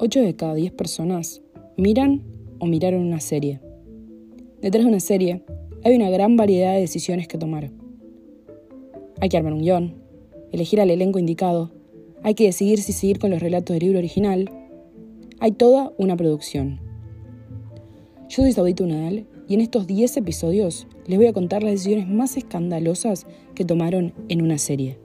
8 de cada 10 personas miran o miraron una serie. Detrás de una serie hay una gran variedad de decisiones que tomar. Hay que armar un guion, elegir al elenco indicado, hay que decidir si seguir con los relatos del libro original. Hay toda una producción. Yo soy Saudito Nadal y en estos 10 episodios les voy a contar las decisiones más escandalosas que tomaron en una serie.